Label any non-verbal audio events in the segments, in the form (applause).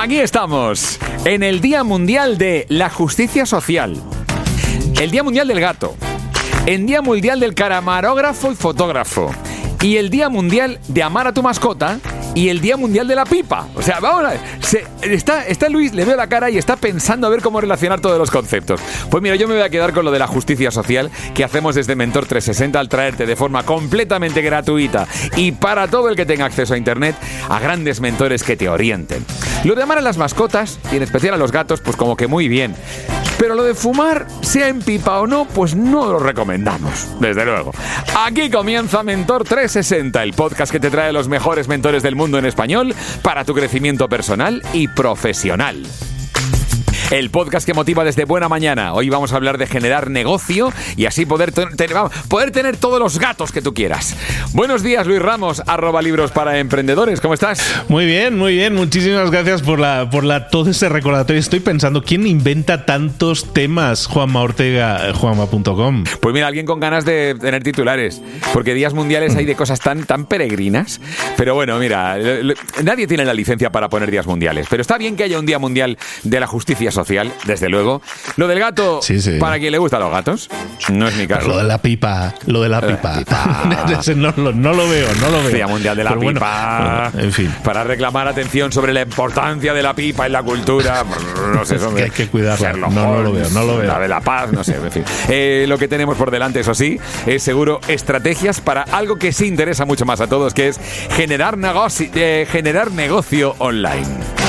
Aquí estamos, en el Día Mundial de la Justicia Social, el Día Mundial del Gato, el Día Mundial del Caramarógrafo y Fotógrafo, y el Día Mundial de Amar a tu Mascota y el Día Mundial de la Pipa. O sea, vamos a ver, está, está Luis, le veo la cara y está pensando a ver cómo relacionar todos los conceptos. Pues mira, yo me voy a quedar con lo de la justicia social que hacemos desde Mentor 360 al traerte de forma completamente gratuita y para todo el que tenga acceso a Internet a grandes mentores que te orienten. Lo de amar a las mascotas, y en especial a los gatos, pues como que muy bien. Pero lo de fumar, sea en pipa o no, pues no lo recomendamos, desde luego. Aquí comienza Mentor 360, el podcast que te trae los mejores mentores del mundo en español para tu crecimiento personal y profesional el podcast que motiva desde buena mañana. Hoy vamos a hablar de generar negocio y así poder, poder tener todos los gatos que tú quieras. Buenos días, Luis Ramos, arroba libros para emprendedores. ¿Cómo estás? Muy bien, muy bien. Muchísimas gracias por, la, por la, todo ese recordatorio. Estoy pensando, ¿quién inventa tantos temas? Juanma Ortega, juanma.com. Pues mira, alguien con ganas de tener titulares. Porque días mundiales hay de cosas tan, tan peregrinas. Pero bueno, mira, nadie tiene la licencia para poner días mundiales. Pero está bien que haya un día mundial de la justicia social social, desde luego. Lo del gato, para quien le gustan los gatos, no es mi caso. Lo de la pipa, lo de la pipa. (laughs) no, lo veo, no lo veo. Día Mundial de la Pipa. en fin. Para reclamar atención sobre la importancia de la pipa en la cultura. (laughs) No sé, que hay que cuidarla. No, no, lo veo, no lo veo. La de la paz, no sé, en fin. Eh, lo que tenemos por delante, eso sí, es seguro estrategias para algo que sí interesa mucho más a todos, que es generar negocio, eh, generar negocio online.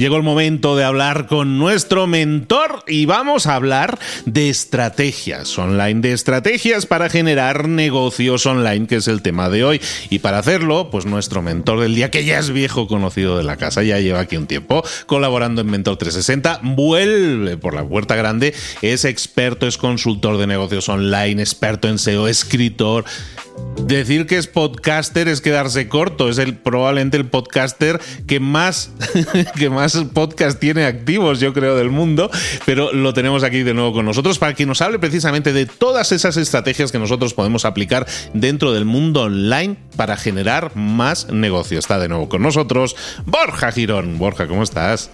Llegó el momento de hablar con nuestro mentor y vamos a hablar de estrategias online, de estrategias para generar negocios online, que es el tema de hoy. Y para hacerlo, pues nuestro mentor del día, que ya es viejo conocido de la casa, ya lleva aquí un tiempo colaborando en Mentor 360, vuelve por la puerta grande, es experto, es consultor de negocios online, experto en SEO, escritor Decir que es podcaster es quedarse corto. Es el, probablemente el podcaster que más, (laughs) que más podcast tiene activos, yo creo, del mundo. Pero lo tenemos aquí de nuevo con nosotros para que nos hable precisamente de todas esas estrategias que nosotros podemos aplicar dentro del mundo online para generar más negocio. Está de nuevo con nosotros Borja Girón. Borja, ¿cómo estás?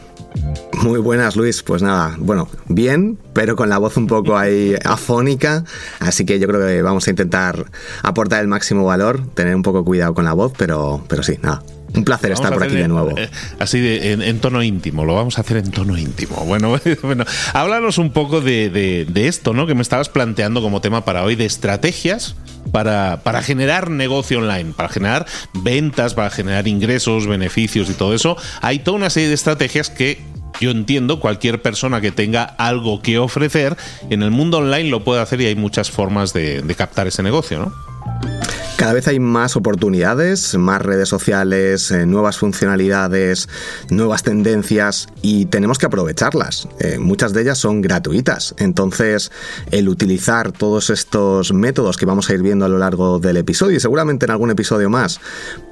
Muy buenas, Luis. Pues nada, bueno, bien, pero con la voz un poco ahí afónica. Así que yo creo que vamos a intentar aportar el máximo valor, tener un poco cuidado con la voz, pero, pero sí, nada, Un placer estar por aquí de nuevo. Eh, así de, en, tono íntimo, lo vamos a hacer en tono íntimo. Bueno, (laughs) bueno háblanos un poco de, esto, ¿no? Que me estabas planteando como tema para hoy, de estrategias para, para, generar negocio online, para generar ventas, para generar ingresos, beneficios y todo eso. Hay toda una serie de estrategias que yo entiendo, cualquier persona que tenga algo que ofrecer en el mundo online lo puede hacer y hay muchas formas de, de captar ese negocio, ¿no? Cada vez hay más oportunidades, más redes sociales, eh, nuevas funcionalidades, nuevas tendencias y tenemos que aprovecharlas. Eh, muchas de ellas son gratuitas, entonces el utilizar todos estos métodos que vamos a ir viendo a lo largo del episodio y seguramente en algún episodio más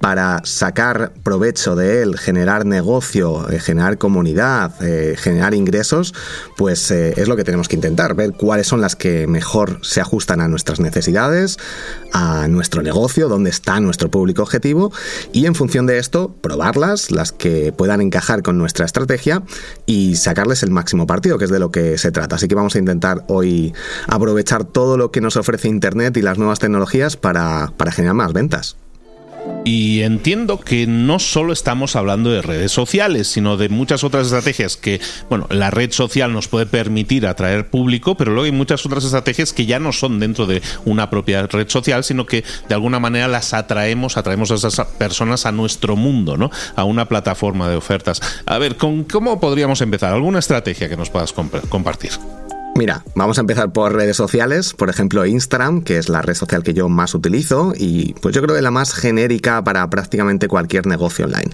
para sacar provecho de él, generar negocio, eh, generar comunidad, generar ingresos, pues es lo que tenemos que intentar, ver cuáles son las que mejor se ajustan a nuestras necesidades, a nuestro negocio negocio, dónde está nuestro público objetivo y en función de esto probarlas, las que puedan encajar con nuestra estrategia y sacarles el máximo partido, que es de lo que se trata. Así que vamos a intentar hoy aprovechar todo lo que nos ofrece Internet y las nuevas tecnologías para, para generar más ventas. Y entiendo que no solo estamos hablando de redes sociales, sino de muchas otras estrategias que, bueno, la red social nos puede permitir atraer público, pero luego hay muchas otras estrategias que ya no son dentro de una propia red social, sino que de alguna manera las atraemos, atraemos a esas personas a nuestro mundo, ¿no? A una plataforma de ofertas. A ver, ¿con ¿cómo podríamos empezar? ¿Alguna estrategia que nos puedas compartir? Mira, vamos a empezar por redes sociales, por ejemplo Instagram, que es la red social que yo más utilizo y pues yo creo que la más genérica para prácticamente cualquier negocio online.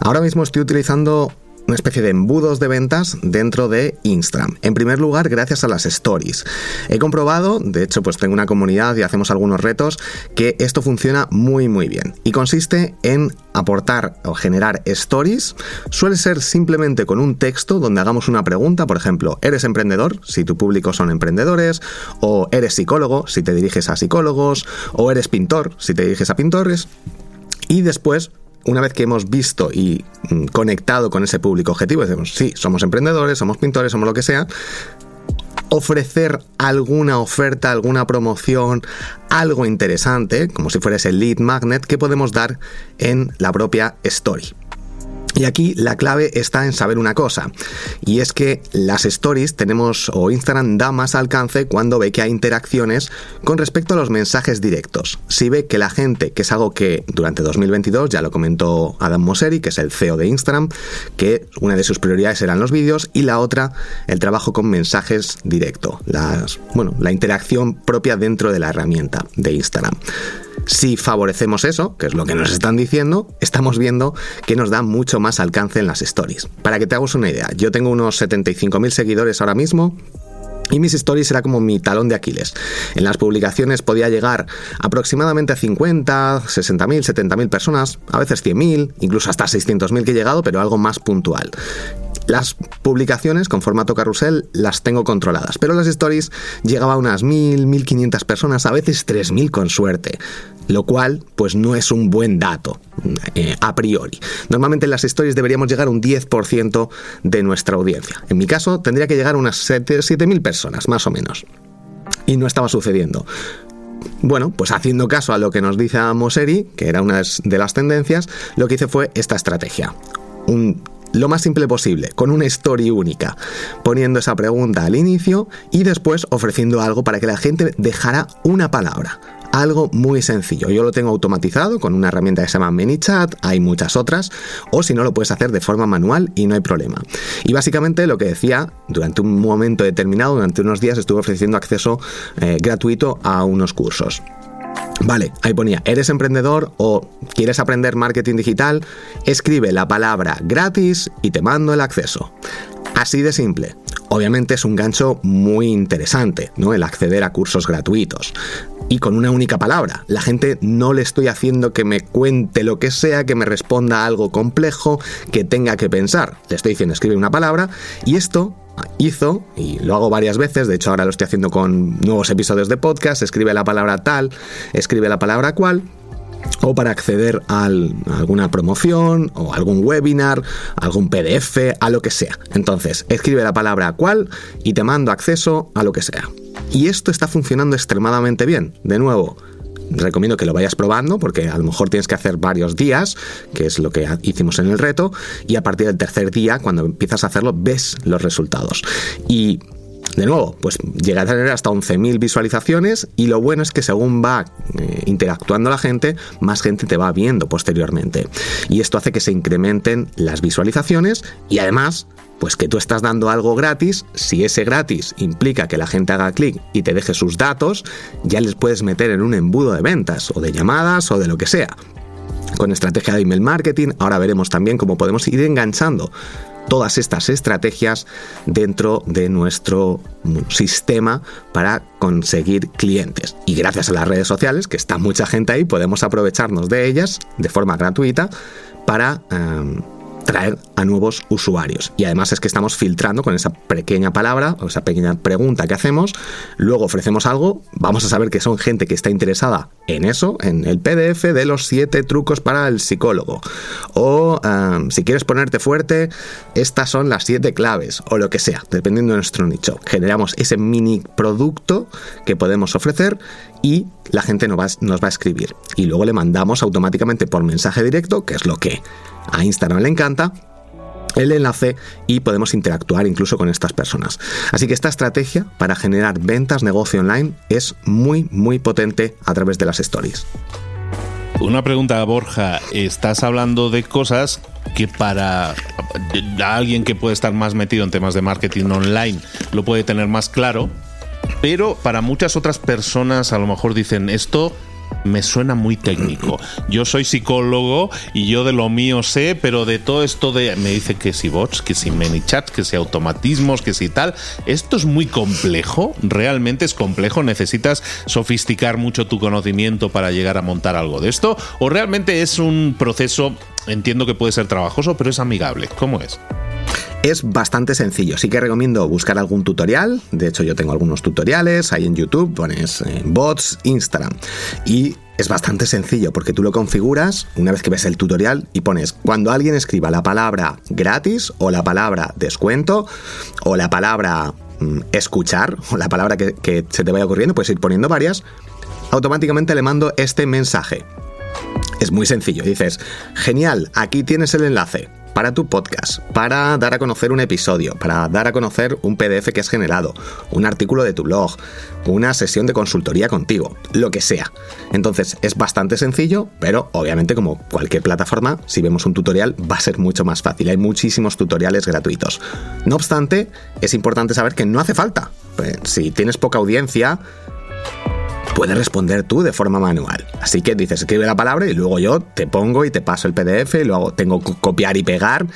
Ahora mismo estoy utilizando una especie de embudos de ventas dentro de Instagram. En primer lugar, gracias a las stories. He comprobado, de hecho, pues tengo una comunidad y hacemos algunos retos, que esto funciona muy muy bien. Y consiste en aportar o generar stories. Suele ser simplemente con un texto donde hagamos una pregunta, por ejemplo, ¿eres emprendedor? Si tu público son emprendedores, o eres psicólogo, si te diriges a psicólogos, o eres pintor, si te diriges a pintores. Y después una vez que hemos visto y mm, conectado con ese público objetivo, decimos, sí, somos emprendedores, somos pintores, somos lo que sea, ofrecer alguna oferta, alguna promoción, algo interesante, como si fuera ese lead magnet que podemos dar en la propia story. Y aquí la clave está en saber una cosa, y es que las stories tenemos o Instagram da más alcance cuando ve que hay interacciones con respecto a los mensajes directos. Si ve que la gente, que es algo que durante 2022 ya lo comentó Adam Mosseri, que es el CEO de Instagram, que una de sus prioridades eran los vídeos y la otra el trabajo con mensajes directos, las, bueno, la interacción propia dentro de la herramienta de Instagram. Si favorecemos eso, que es lo que nos están diciendo, estamos viendo que nos da mucho más alcance en las stories. Para que te hagas una idea, yo tengo unos 75.000 seguidores ahora mismo, y mis stories era como mi talón de Aquiles. En las publicaciones podía llegar aproximadamente a 50, 60.000, 70.000 personas, a veces 100.000, incluso hasta 600.000 que he llegado, pero algo más puntual. Las publicaciones con formato carrusel las tengo controladas, pero las stories llegaba a unas 1000, 1500 personas, a veces 3000 con suerte, lo cual pues no es un buen dato eh, a priori. Normalmente en las stories deberíamos llegar a un 10% de nuestra audiencia. En mi caso tendría que llegar a unas 7000 personas, más o menos. Y no estaba sucediendo. Bueno, pues haciendo caso a lo que nos dice Moseri, que era una de las tendencias, lo que hice fue esta estrategia. Lo más simple posible, con una story única, poniendo esa pregunta al inicio y después ofreciendo algo para que la gente dejara una palabra. Algo muy sencillo. Yo lo tengo automatizado con una herramienta que se llama ManyChat, hay muchas otras, o si no lo puedes hacer de forma manual y no hay problema. Y básicamente lo que decía, durante un momento determinado, durante unos días estuve ofreciendo acceso eh, gratuito a unos cursos. Vale, ahí ponía, ¿eres emprendedor o quieres aprender marketing digital? Escribe la palabra gratis y te mando el acceso. Así de simple. Obviamente es un gancho muy interesante, ¿no? El acceder a cursos gratuitos. Y con una única palabra. La gente no le estoy haciendo que me cuente lo que sea, que me responda algo complejo, que tenga que pensar. Le estoy diciendo escribe una palabra y esto hizo, y lo hago varias veces, de hecho ahora lo estoy haciendo con nuevos episodios de podcast, escribe la palabra tal, escribe la palabra cual, o para acceder a alguna promoción o algún webinar, algún PDF, a lo que sea. Entonces, escribe la palabra cual y te mando acceso a lo que sea. Y esto está funcionando extremadamente bien. De nuevo, recomiendo que lo vayas probando porque a lo mejor tienes que hacer varios días, que es lo que hicimos en el reto, y a partir del tercer día, cuando empiezas a hacerlo, ves los resultados. Y de nuevo, pues llega a tener hasta 11.000 visualizaciones y lo bueno es que según va eh, interactuando la gente, más gente te va viendo posteriormente. Y esto hace que se incrementen las visualizaciones y además pues que tú estás dando algo gratis, si ese gratis implica que la gente haga clic y te deje sus datos, ya les puedes meter en un embudo de ventas o de llamadas o de lo que sea. Con estrategia de email marketing, ahora veremos también cómo podemos ir enganchando todas estas estrategias dentro de nuestro sistema para conseguir clientes. Y gracias a las redes sociales, que está mucha gente ahí, podemos aprovecharnos de ellas de forma gratuita para... Em, traer a nuevos usuarios. Y además es que estamos filtrando con esa pequeña palabra o esa pequeña pregunta que hacemos, luego ofrecemos algo, vamos a saber que son gente que está interesada en eso, en el PDF de los siete trucos para el psicólogo. O si quieres ponerte fuerte, estas son las siete claves o lo que sea, dependiendo de nuestro nicho. Generamos ese mini producto que podemos ofrecer y la gente nos va, nos va a escribir. Y luego le mandamos automáticamente por mensaje directo, que es lo que a Instagram le encanta, el enlace y podemos interactuar incluso con estas personas. Así que esta estrategia para generar ventas, negocio online es muy, muy potente a través de las stories. Una pregunta, Borja. Estás hablando de cosas que para alguien que puede estar más metido en temas de marketing online lo puede tener más claro, pero para muchas otras personas a lo mejor dicen esto me suena muy técnico. Yo soy psicólogo y yo de lo mío sé, pero de todo esto de me dice que si bots, que si ManyChat, que si automatismos, que si tal, esto es muy complejo, realmente es complejo, necesitas sofisticar mucho tu conocimiento para llegar a montar algo de esto o realmente es un proceso entiendo que puede ser trabajoso, pero es amigable. ¿Cómo es? Es bastante sencillo, sí que recomiendo buscar algún tutorial, de hecho yo tengo algunos tutoriales, ahí en YouTube pones eh, bots, Instagram. Y es bastante sencillo porque tú lo configuras una vez que ves el tutorial y pones cuando alguien escriba la palabra gratis o la palabra descuento o la palabra mm, escuchar o la palabra que, que se te vaya ocurriendo, puedes ir poniendo varias, automáticamente le mando este mensaje. Es muy sencillo, dices, genial, aquí tienes el enlace para tu podcast, para dar a conocer un episodio, para dar a conocer un PDF que has generado, un artículo de tu blog, una sesión de consultoría contigo, lo que sea. Entonces es bastante sencillo, pero obviamente como cualquier plataforma, si vemos un tutorial va a ser mucho más fácil. Hay muchísimos tutoriales gratuitos. No obstante, es importante saber que no hace falta. Pues, si tienes poca audiencia, puedes responder tú de forma manual. Así que dices, escribe la palabra y luego yo te pongo y te paso el PDF y luego tengo que copiar y pegar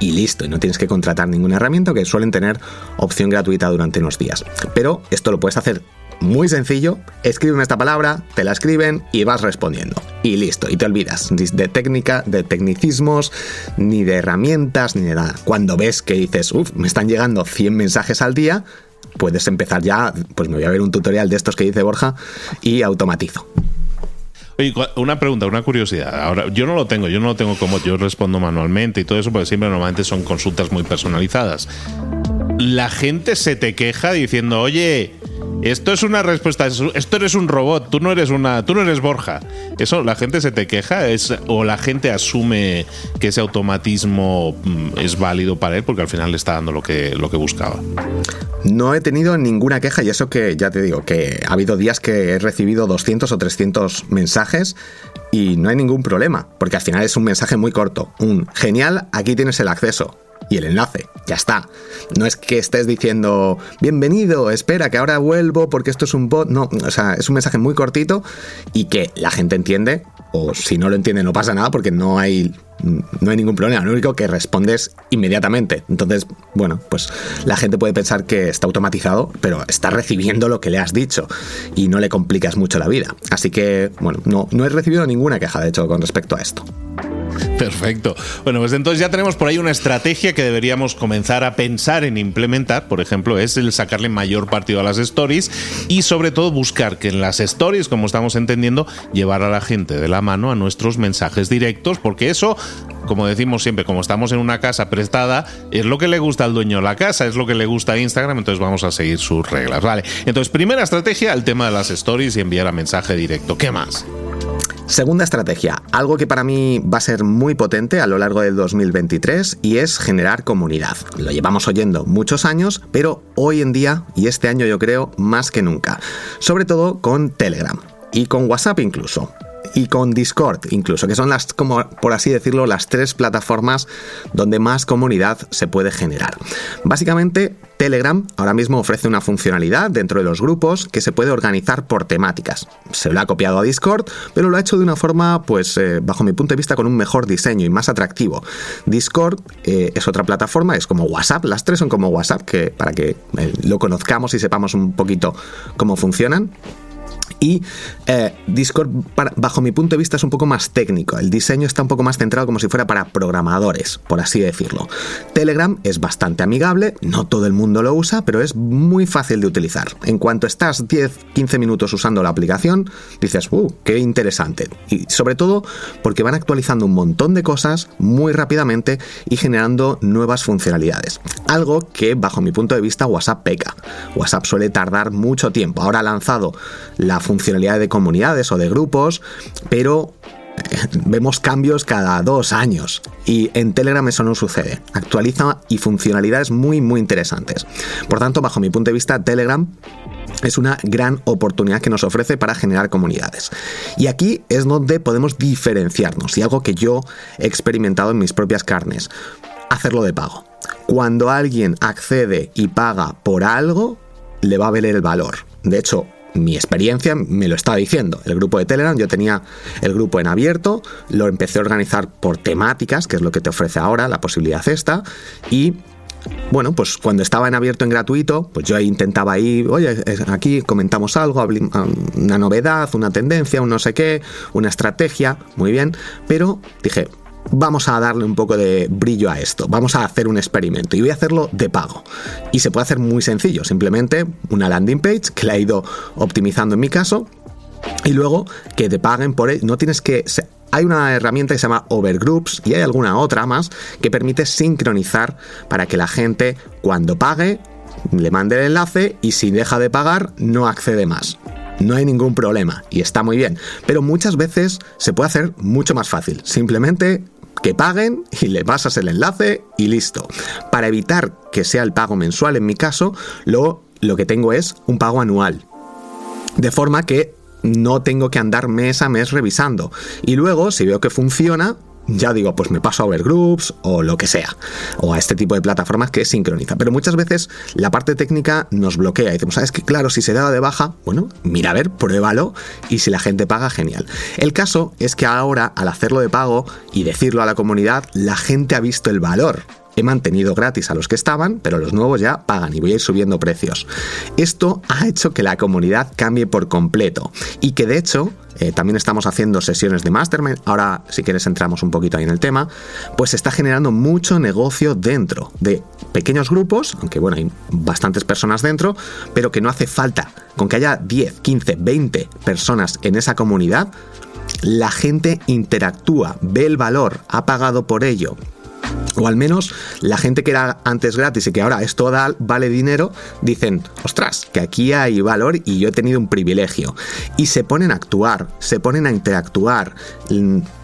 y listo. Y no tienes que contratar ninguna herramienta que suelen tener opción gratuita durante unos días. Pero esto lo puedes hacer muy sencillo, escríbeme esta palabra, te la escriben y vas respondiendo. Y listo, y te olvidas de técnica, de tecnicismos, ni de herramientas, ni de nada. Cuando ves que dices, uff, me están llegando 100 mensajes al día, puedes empezar ya, pues me voy a ver un tutorial de estos que dice Borja y automatizo. Oye, una pregunta, una curiosidad. Ahora, yo no lo tengo, yo no lo tengo como yo respondo manualmente y todo eso, porque siempre normalmente son consultas muy personalizadas. La gente se te queja diciendo, oye, esto es una respuesta, esto eres un robot, tú no eres una, tú no eres Borja. Eso la gente se te queja es o la gente asume que ese automatismo mm, es válido para él porque al final le está dando lo que lo que buscaba. No he tenido ninguna queja y eso que ya te digo que ha habido días que he recibido 200 o 300 mensajes y no hay ningún problema, porque al final es un mensaje muy corto, un genial, aquí tienes el acceso y el enlace. Ya está. No es que estés diciendo, bienvenido, espera, que ahora vuelvo porque esto es un bot. No, o sea, es un mensaje muy cortito y que la gente entiende, o si no lo entiende no pasa nada porque no hay, no hay ningún problema. Lo único que respondes inmediatamente. Entonces, bueno, pues la gente puede pensar que está automatizado, pero está recibiendo lo que le has dicho y no le complicas mucho la vida. Así que, bueno, no, no he recibido ninguna queja, de hecho, con respecto a esto. Perfecto. Bueno, pues entonces ya tenemos por ahí una estrategia que deberíamos comenzar a pensar en implementar. Por ejemplo, es el sacarle mayor partido a las stories y sobre todo buscar que en las stories, como estamos entendiendo, llevar a la gente de la mano a nuestros mensajes directos, porque eso como decimos siempre, como estamos en una casa prestada, es lo que le gusta al dueño de la casa, es lo que le gusta a Instagram, entonces vamos a seguir sus reglas, ¿vale? Entonces, primera estrategia, el tema de las stories y enviar a mensaje directo. ¿Qué más? Segunda estrategia, algo que para mí va a ser muy potente a lo largo del 2023 y es generar comunidad. Lo llevamos oyendo muchos años, pero hoy en día, y este año yo creo, más que nunca. Sobre todo con Telegram y con WhatsApp incluso y con Discord incluso, que son las, como por así decirlo, las tres plataformas donde más comunidad se puede generar. Básicamente, Telegram ahora mismo ofrece una funcionalidad dentro de los grupos que se puede organizar por temáticas. Se lo ha copiado a Discord, pero lo ha hecho de una forma, pues, eh, bajo mi punto de vista, con un mejor diseño y más atractivo. Discord eh, es otra plataforma, es como WhatsApp, las tres son como WhatsApp, que para que eh, lo conozcamos y sepamos un poquito cómo funcionan. Y eh, Discord, bajo mi punto de vista, es un poco más técnico. El diseño está un poco más centrado como si fuera para programadores, por así decirlo. Telegram es bastante amigable, no todo el mundo lo usa, pero es muy fácil de utilizar. En cuanto estás 10-15 minutos usando la aplicación, dices, ¡uh, qué interesante! Y sobre todo porque van actualizando un montón de cosas muy rápidamente y generando nuevas funcionalidades. Algo que, bajo mi punto de vista, WhatsApp peca. WhatsApp suele tardar mucho tiempo. Ahora ha lanzado la funcionalidad funcionalidad de comunidades o de grupos, pero eh, vemos cambios cada dos años y en Telegram eso no sucede. Actualiza y funcionalidades muy muy interesantes. Por tanto, bajo mi punto de vista, Telegram es una gran oportunidad que nos ofrece para generar comunidades. Y aquí es donde podemos diferenciarnos y algo que yo he experimentado en mis propias carnes, hacerlo de pago. Cuando alguien accede y paga por algo, le va a ver el valor. De hecho, mi experiencia me lo estaba diciendo. El grupo de Telegram, yo tenía el grupo en abierto, lo empecé a organizar por temáticas, que es lo que te ofrece ahora, la posibilidad esta, y bueno, pues cuando estaba en abierto en gratuito, pues yo intentaba ir, oye, aquí comentamos algo, una novedad, una tendencia, un no sé qué, una estrategia, muy bien, pero dije, vamos a darle un poco de brillo a esto, vamos a hacer un experimento y voy a hacerlo de pago. Y se puede hacer muy sencillo, simplemente una landing page que la he ido optimizando en mi caso y luego que te paguen por él. No tienes que. Hay una herramienta que se llama Overgroups y hay alguna otra más que permite sincronizar para que la gente cuando pague le mande el enlace y si deja de pagar no accede más no hay ningún problema y está muy bien. Pero muchas veces se puede hacer mucho más fácil. Simplemente que paguen y le pasas el enlace y listo. Para evitar que sea el pago mensual en mi caso, lo, lo que tengo es un pago anual. De forma que no tengo que andar mes a mes revisando. Y luego, si veo que funciona, ya digo, pues me paso a Overgroups o lo que sea, o a este tipo de plataformas que sincroniza. Pero muchas veces la parte técnica nos bloquea y decimos, ¿sabes que Claro, si se da de baja, bueno, mira a ver, pruébalo y si la gente paga, genial. El caso es que ahora, al hacerlo de pago y decirlo a la comunidad, la gente ha visto el valor He mantenido gratis a los que estaban, pero los nuevos ya pagan y voy a ir subiendo precios. Esto ha hecho que la comunidad cambie por completo y que de hecho eh, también estamos haciendo sesiones de mastermind. Ahora, si quieres, entramos un poquito ahí en el tema. Pues se está generando mucho negocio dentro de pequeños grupos, aunque bueno, hay bastantes personas dentro, pero que no hace falta. Con que haya 10, 15, 20 personas en esa comunidad, la gente interactúa, ve el valor, ha pagado por ello, o al menos la gente que era antes gratis y que ahora esto vale dinero, dicen, ostras, que aquí hay valor y yo he tenido un privilegio. Y se ponen a actuar, se ponen a interactuar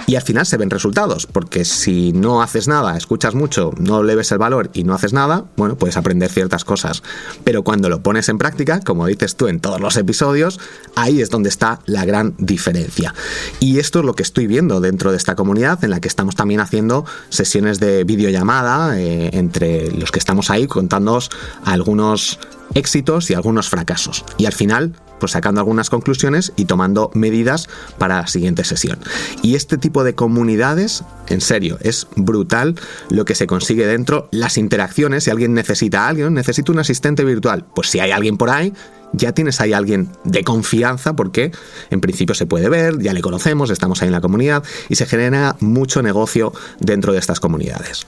y al final se ven resultados, porque si no haces nada, escuchas mucho, no le ves el valor y no haces nada, bueno, puedes aprender ciertas cosas. Pero cuando lo pones en práctica, como dices tú en todos los episodios, ahí es donde está la gran diferencia. Y esto es lo que estoy viendo dentro de esta comunidad en la que estamos también haciendo sesiones de videollamada eh, entre los que estamos ahí contándonos algunos éxitos y algunos fracasos. Y al final pues sacando algunas conclusiones y tomando medidas para la siguiente sesión. Y este tipo de comunidades, en serio, es brutal lo que se consigue dentro, las interacciones, si alguien necesita a alguien, necesita un asistente virtual, pues si hay alguien por ahí, ya tienes ahí alguien de confianza porque en principio se puede ver, ya le conocemos, estamos ahí en la comunidad y se genera mucho negocio dentro de estas comunidades.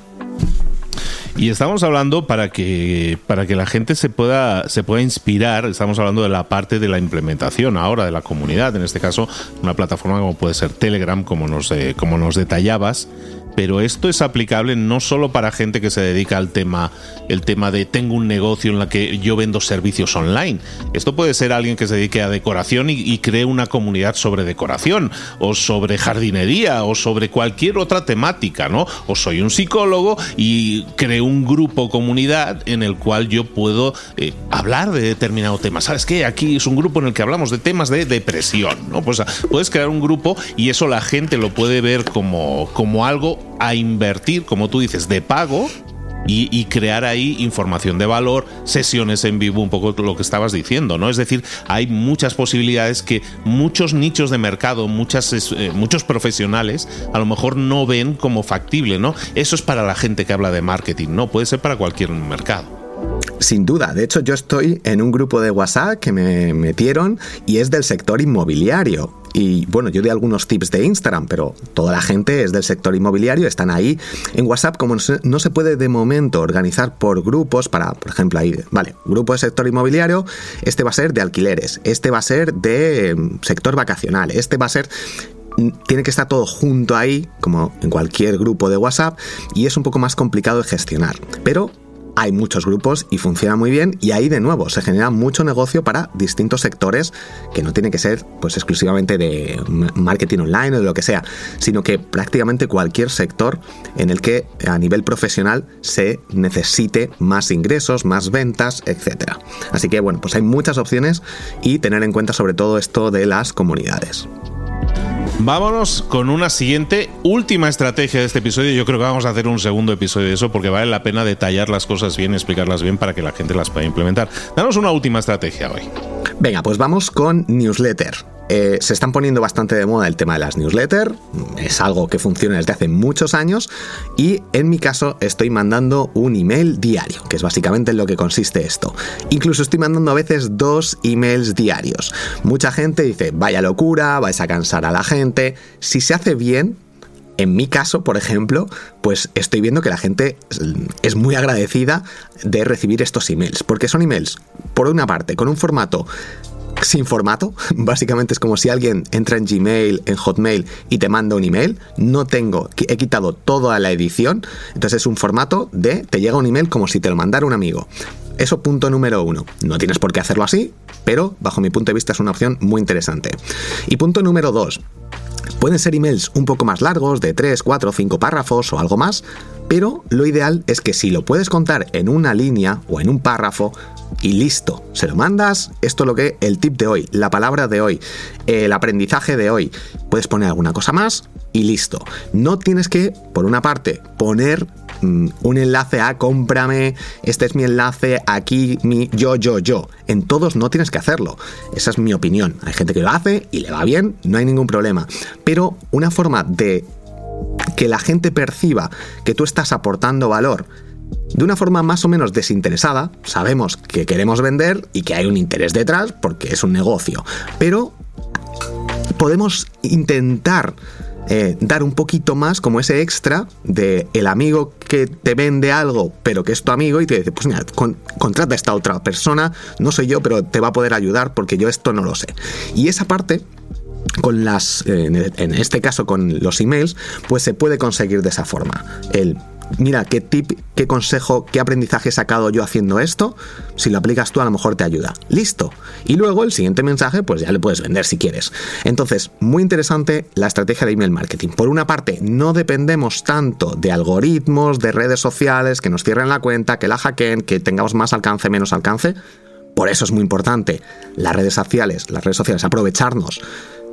Y estamos hablando para que, para que la gente se pueda, se pueda inspirar, estamos hablando de la parte de la implementación ahora de la comunidad, en este caso una plataforma como puede ser Telegram, como nos, eh, como nos detallabas, pero esto es aplicable no solo para gente que se dedica al tema, el tema de tengo un negocio en la que yo vendo servicios online. Esto puede ser alguien que se dedique a decoración y, cree una comunidad sobre decoración, o sobre jardinería, o sobre cualquier otra temática, ¿no? O soy un psicólogo y creo un grupo comunidad en el cual yo puedo eh, hablar de determinado tema. ¿Sabes qué? Aquí es un grupo en el que hablamos de temas de depresión, ¿no? Pues puedes crear un grupo y eso la gente lo puede ver como, como algo a invertir, como tú dices, de pago y, crear ahí información de valor, sesiones en vivo, un poco lo que estabas diciendo, ¿no? Es decir, hay muchas posibilidades que muchos nichos de mercado, muchas, eh, muchos profesionales a lo mejor no ven como factible, ¿no? Eso es para la gente que habla de marketing, ¿no? Puede ser para cualquier mercado. Sin duda, de hecho yo estoy en un grupo de WhatsApp que me metieron y es del sector inmobiliario. Y bueno, yo di algunos tips de Instagram, pero toda la gente es del sector inmobiliario, están ahí. En WhatsApp, como no se puede de momento organizar por grupos, para, por ejemplo, ahí, vale, grupo de sector inmobiliario, este va a ser de alquileres, este va a ser de em, sector vacacional, este va a ser tiene que estar todo junto ahí, como en cualquier grupo de WhatsApp, y es un poco más complicado de gestionar. Pero hay muchos grupos y funciona muy bien y ahí de nuevo se genera mucho negocio para distintos sectores que no tiene que ser pues exclusivamente de marketing online o de lo que sea, sino que prácticamente cualquier sector en el que a nivel profesional se necesite más ingresos, más ventas, etc. Así que bueno, pues hay muchas opciones y tener en cuenta sobre todo esto de las comunidades. Vámonos con una siguiente, última estrategia de este episodio. Yo creo que vamos a hacer un segundo episodio de eso porque vale la pena detallar las cosas bien, explicarlas bien para que la gente las pueda implementar. Danos una última estrategia hoy. Venga, pues vamos con newsletter. Eh, se están poniendo bastante de moda el tema de las newsletters, es algo que funciona desde hace muchos años y en mi caso estoy mandando un email diario, que es básicamente en lo que consiste esto. Incluso estoy mandando a veces dos emails diarios. Mucha gente dice, vaya locura, vais a cansar a la gente. Si se hace bien, en mi caso, por ejemplo, pues estoy viendo que la gente es muy agradecida de recibir estos emails, porque son emails, por una parte, con un formato sin formato. (laughs) Básicamente es como si alguien entra en Gmail, en Hotmail y te manda un email. No tengo, he quitado toda la edición. Entonces es un formato de te llega un email como si te lo mandara un amigo. Eso punto número uno. No tienes por qué hacerlo así, pero bajo mi punto de vista es una opción muy interesante. Y punto número dos. Pueden ser emails un poco más largos, de 3, 4, 5 párrafos o algo más, pero lo ideal es que si lo puedes contar en una línea o en un párrafo, y listo. Se lo mandas, esto es lo que el tip de hoy, la palabra de hoy, el aprendizaje de hoy. Puedes poner alguna cosa más y listo. No tienes que, por una parte, poner un enlace a cómprame, este es mi enlace, aquí mi yo, yo, yo. En todos no tienes que hacerlo. Esa es mi opinión. Hay gente que lo hace y le va bien, no hay ningún problema. Pero una forma de que la gente perciba que tú estás aportando valor de una forma más o menos desinteresada, sabemos que queremos vender y que hay un interés detrás porque es un negocio, pero podemos intentar eh, dar un poquito más como ese extra de el amigo que te vende algo pero que es tu amigo y te dice pues mira contrata a esta otra persona no soy yo pero te va a poder ayudar porque yo esto no lo sé y esa parte con las en este caso con los emails pues se puede conseguir de esa forma. El mira, qué tip, qué consejo, qué aprendizaje he sacado yo haciendo esto, si lo aplicas tú a lo mejor te ayuda. Listo. Y luego el siguiente mensaje, pues ya le puedes vender si quieres. Entonces, muy interesante la estrategia de email marketing. Por una parte, no dependemos tanto de algoritmos, de redes sociales, que nos cierren la cuenta, que la hackeen, que tengamos más alcance, menos alcance. Por eso es muy importante las redes sociales, las redes sociales, aprovecharnos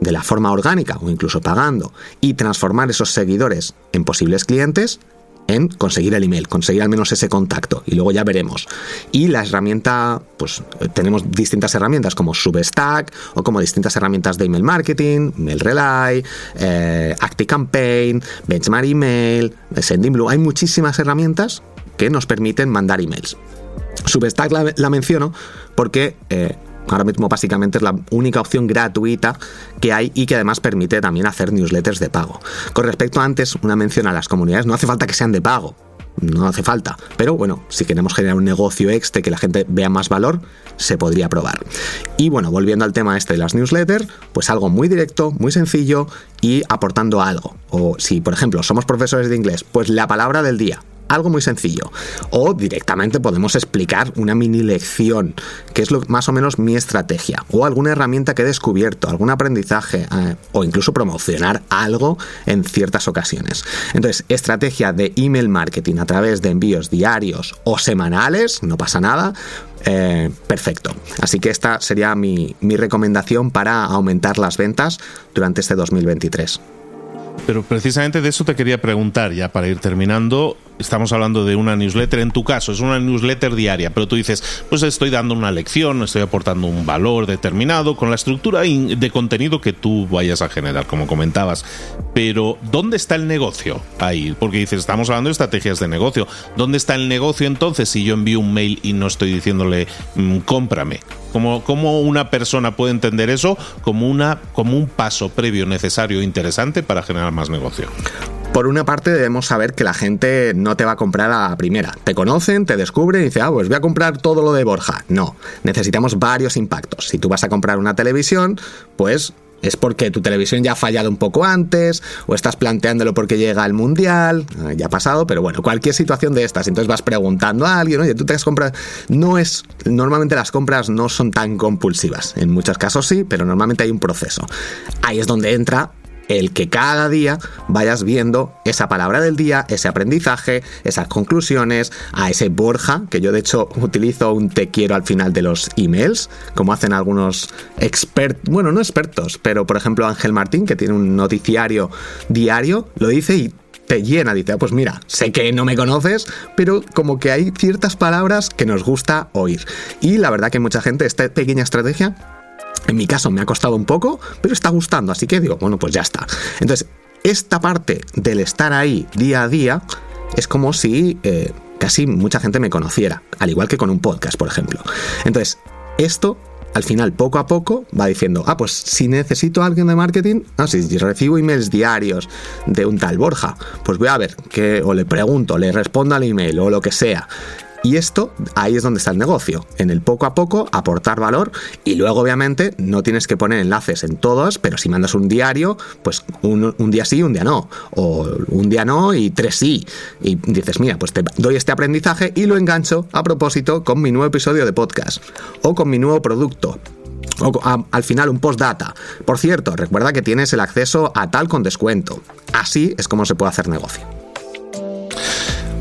de la forma orgánica o incluso pagando y transformar esos seguidores en posibles clientes en conseguir el email, conseguir al menos ese contacto y luego ya veremos. Y la herramienta, pues tenemos distintas herramientas como Substack o como distintas herramientas de email marketing, MailRelay, eh, ActiveCampaign, Benchmark Email, SendingBlue. Hay muchísimas herramientas que nos permiten mandar emails. Substack la, menciono porque eh, ahora mismo básicamente es la única opción gratuita que hay y que además permite también hacer newsletters de pago. Con respecto a antes, una mención a las comunidades, no hace falta que sean de pago, no hace falta. Pero bueno, si queremos generar un negocio extra que la gente vea más valor, se podría probar. Y bueno, volviendo al tema este de las newsletters, pues algo muy directo, muy sencillo y aportando algo. O si, por ejemplo, somos profesores de inglés, pues la palabra del día algo muy sencillo. O directamente podemos explicar una mini lección, que es lo, más o menos mi estrategia. O alguna herramienta que he descubierto, algún aprendizaje, eh, o incluso promocionar algo en ciertas ocasiones. Entonces, estrategia de email marketing a través de envíos diarios o semanales, no pasa nada. Eh, perfecto. Así que esta sería mi, mi recomendación para aumentar las ventas durante este 2023. Pero precisamente de eso te quería preguntar ya para ir terminando estamos hablando de una newsletter, en tu caso es una newsletter diaria, pero tú dices, pues estoy dando una lección, estoy aportando un valor determinado con la estructura de contenido que tú vayas a generar, como comentabas. Pero, ¿dónde está el negocio ahí? Porque dices, estamos hablando de estrategias de negocio. ¿Dónde está el negocio entonces si yo envío un mail y no estoy diciéndole, mm, cómprame? ¿Cómo, ¿Cómo, una persona puede entender eso como, una, como un paso previo necesario e interesante para generar más negocio? Por una parte debemos saber que la gente no te va a comprar a la primera. Te conocen, te descubren y dicen, ah, pues voy a comprar todo lo de Borja. No, necesitamos varios impactos. Si tú vas a comprar una televisión, pues es porque tu televisión ya ha fallado un poco antes o estás planteándolo porque llega el mundial, eh, ya ha pasado, pero bueno, cualquier situación de estas, entonces vas preguntando a alguien, oye, tú te has comprado, no es, normalmente las compras no son tan compulsivas, en muchos casos sí, pero normalmente hay un proceso. Ahí es donde entra el que cada día vayas viendo esa palabra del día, ese aprendizaje, esas conclusiones, a ese Borja, que yo de hecho utilizo un te quiero al final de los emails, como hacen algunos expertos, bueno, no expertos, pero por ejemplo Ángel Martín, que tiene un noticiario diario, lo dice y te llena, dice, ah, pues mira, sé que no me conoces, pero como que hay ciertas palabras que nos gusta oír. Y la verdad que mucha gente, esta pequeña estrategia en mi caso me ha costado un poco, pero está gustando, así que digo, bueno, pues ya está. Entonces, esta parte del estar ahí día a día es como si eh, casi mucha gente me conociera, al igual que con un podcast, por ejemplo. Entonces, esto al final, poco a poco, va diciendo, ah, pues si necesito a alguien de marketing, ah, si recibo emails diarios de un tal Borja, pues voy a ver, que, o le pregunto, le respondo al email o lo que sea. Y esto, ahí es donde está el negocio, en el poco a poco aportar valor y luego obviamente no tienes que poner enlaces en todos, pero si mandas un diario, pues un, día sí, un día no, o un día no y tres sí. Y dices, mira, pues te doy este aprendizaje y lo engancho a propósito con mi nuevo episodio de podcast o con mi nuevo producto o al final un postdata. Por cierto, recuerda que tienes el acceso a tal con descuento. Así es como se puede hacer negocio.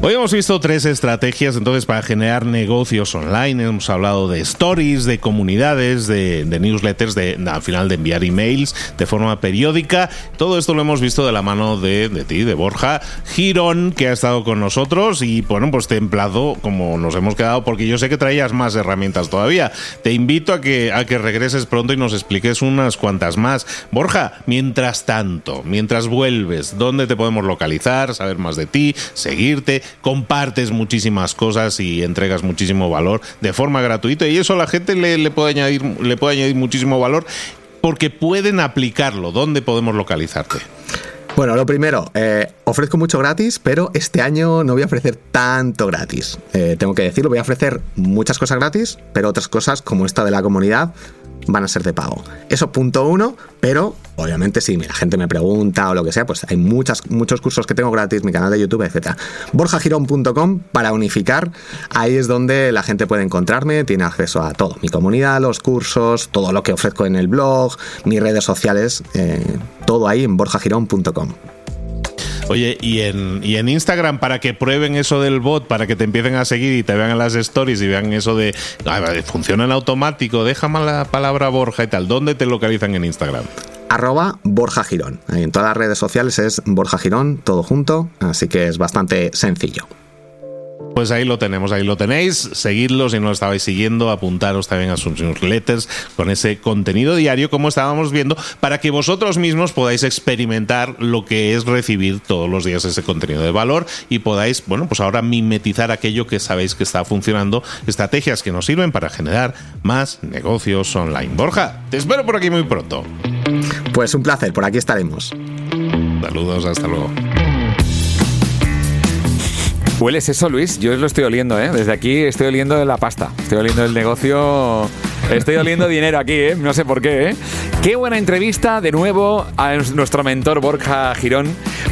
Hoy hemos visto tres estrategias entonces para generar negocios online. Hemos hablado de stories, de comunidades, de, newsletters, de, al final de enviar emails de forma periódica. Todo esto lo hemos visto de la mano de, ti, de Borja Girón, que ha estado con nosotros y bueno, pues templado como nos hemos quedado porque yo sé que traías más herramientas todavía. Te invito a que, a que regreses pronto y nos expliques unas cuantas más. Borja, mientras tanto, mientras vuelves, ¿dónde te podemos localizar, saber más de ti, seguirte? Compartes muchísimas cosas y entregas muchísimo valor de forma gratuita y eso a la gente le, puede, añadir, le puede añadir muchísimo valor porque pueden aplicarlo. ¿Dónde podemos localizarte? Bueno, lo primero, eh, ofrezco mucho gratis, pero este año no voy a ofrecer tanto gratis. Eh, tengo que decirlo, voy a ofrecer muchas cosas gratis, pero otras cosas como esta de la comunidad van a ser de pago. Eso punto uno, pero obviamente si la gente me pregunta o lo que sea, pues hay muchos cursos que tengo gratis, mi canal de YouTube, etc. borjagirón.com para unificar, ahí es donde la gente puede encontrarme, tiene acceso a todo, mi comunidad, los cursos, todo lo que ofrezco en el blog, mis redes sociales, eh, todo ahí en borjagirón.com. Oye, y en, y en Instagram, para que prueben eso del bot, para que te empiecen a seguir y te vean en las stories y vean eso de funciona en automático, déjame la palabra Borja y tal, ¿dónde te localizan en Instagram? arroba Borja Girón. En todas las redes sociales es Borja Girón, todo junto, así que es bastante sencillo. Pues ahí lo tenemos, ahí lo tenéis. Seguidlo si no lo estabais siguiendo, apuntaros también a sus newsletters con ese contenido diario, como estábamos viendo, para que vosotros mismos podáis experimentar lo que es recibir todos los días ese contenido de valor y podáis, bueno, pues ahora mimetizar aquello que sabéis que está funcionando, estrategias que nos sirven para generar más negocios online. Borja, te espero por aquí muy pronto. Pues un placer, por aquí estaremos. Saludos, hasta luego. ¿Hueles eso, Luis? Yo lo estoy oliendo, ¿eh? Desde aquí estoy oliendo la pasta. Estoy oliendo el negocio. Estoy oliendo dinero aquí, ¿eh? No sé por qué, ¿eh? Qué buena entrevista de nuevo a nuestro mentor Borja Girón,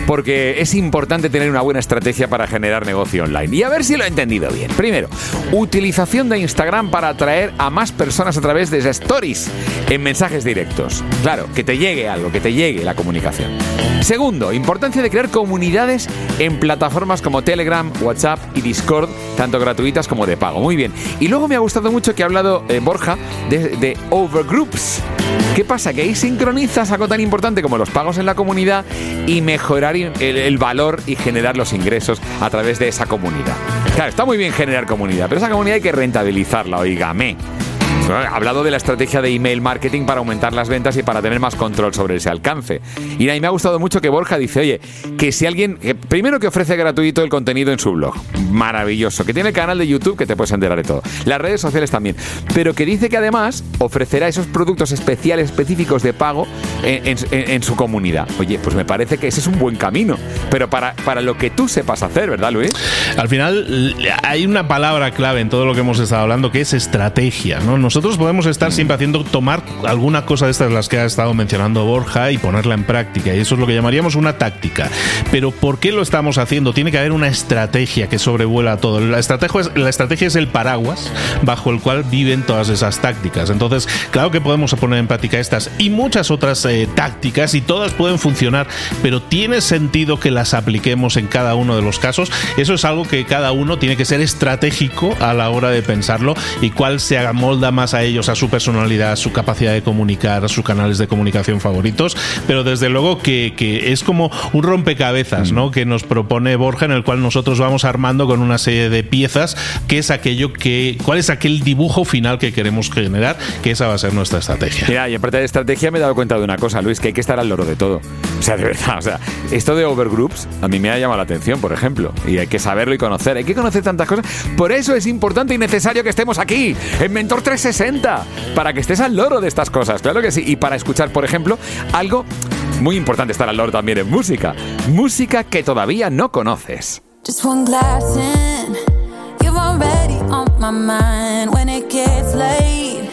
porque es importante tener una buena estrategia para generar negocio online. Y a ver si lo he entendido bien. Primero, utilización de Instagram para atraer a más personas a través de stories en mensajes directos. Claro, que te llegue algo, que te llegue la comunicación. Segundo, importancia de crear comunidades en plataformas como Telegram, WhatsApp y Discord, tanto gratuitas como de pago. Muy bien. Y luego me ha gustado mucho que ha hablado eh, Borja de, overgroups. ¿Qué pasa? Que ahí sincronizas algo tan importante como los pagos en la comunidad y mejorar el, valor y generar los ingresos a través de esa comunidad. Claro, está muy bien generar comunidad, pero esa comunidad hay que rentabilizarla, oígame. Ha hablado de la estrategia de email marketing para aumentar las ventas y para tener más control sobre ese alcance. Y a mí me ha gustado mucho que Borja dice, oye, que si alguien, primero que ofrece gratuito el contenido en su blog, maravilloso, que tiene el canal de YouTube que te puedes enterar de todo, las redes sociales también, pero que dice que además ofrecerá esos productos especiales, específicos de pago en, en- en su comunidad. Oye, pues me parece que ese es un buen camino, pero para, para lo que tú sepas hacer, ¿verdad, Luis? Al final hay una palabra clave en todo lo que hemos estado hablando que es estrategia, ¿no? Nosotros podemos estar siempre haciendo tomar alguna cosa de estas las que ha estado mencionando Borja y ponerla en práctica y eso es lo que llamaríamos una táctica. Pero ¿por qué lo estamos haciendo? Tiene que haber una estrategia que sobrevuela todo. La estrategia es, la estrategia es el paraguas bajo el cual viven todas esas tácticas. Entonces, claro que podemos poner en práctica estas y muchas otras eh, tácticas y todas pueden funcionar, pero tiene sentido que las apliquemos en cada uno de los casos. Eso es algo que cada uno tiene que ser estratégico a la hora de pensarlo y cuál se amolda más a ellos, a su personalidad, a su capacidad de comunicar, a sus canales de comunicación favoritos. Pero desde luego que, que es como un rompecabezas, ¿no? Que nos propone Borja, en el cual nosotros vamos armando con una serie de piezas, que es aquello que. ¿Cuál es aquel dibujo final que queremos generar? Que esa va a ser nuestra estrategia. Mira, y en parte de estrategia me he dado cuenta de una cosa, Luis, que hay que estar al loro de todo. O sea, de verdad, o sea, esto de overgroups a mí me ha llamado la atención, por ejemplo, y hay que saberlo y conocer, hay que conocer tantas cosas. Por eso es importante y necesario que estemos aquí, en Mentor 360, para que estés al loro de estas cosas, claro que sí, y para escuchar, por ejemplo, algo muy importante estar al loro también en música, música que todavía no conoces. Just one glass in, you're already on my mind. When it gets late,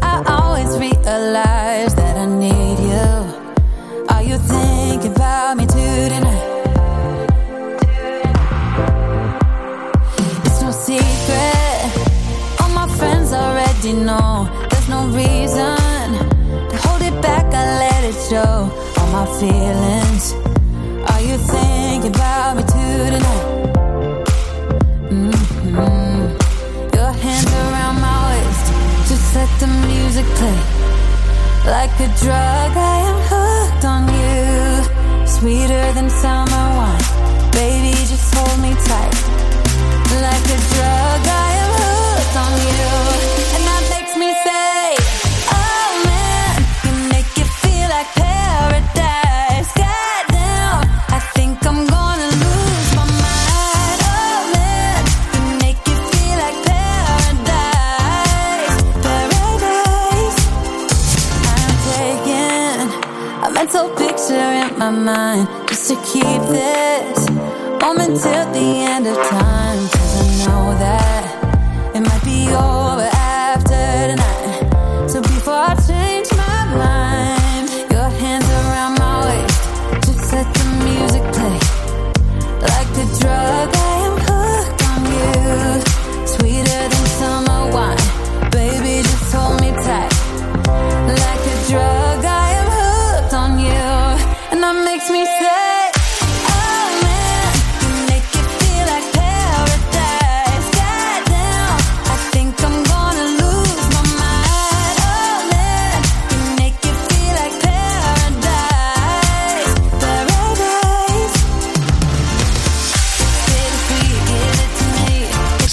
I always realize that I need you. Are you thinking about me too tonight? It's no secret, all my friends already know. There's no reason to hold it back. I let it show feelings. Are you thinking about me too tonight? Mhm. Your hands around my waist, just let the music play. Like a drug, I am hooked on you. Sweeter than summer wine, baby, just hold me tight. Like a drug,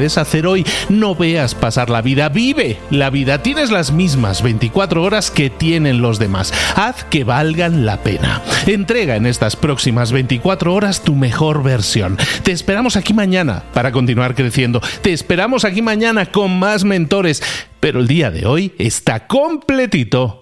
hacer hoy. No veas pasar la vida, vive la vida. Tienes las mismas 24 horas que tienen los demás. Haz que valgan la pena. Entrega en estas próximas 24 horas tu mejor versión. Te esperamos aquí mañana para continuar creciendo. Te esperamos aquí mañana con más mentores pero el día de hoy está completito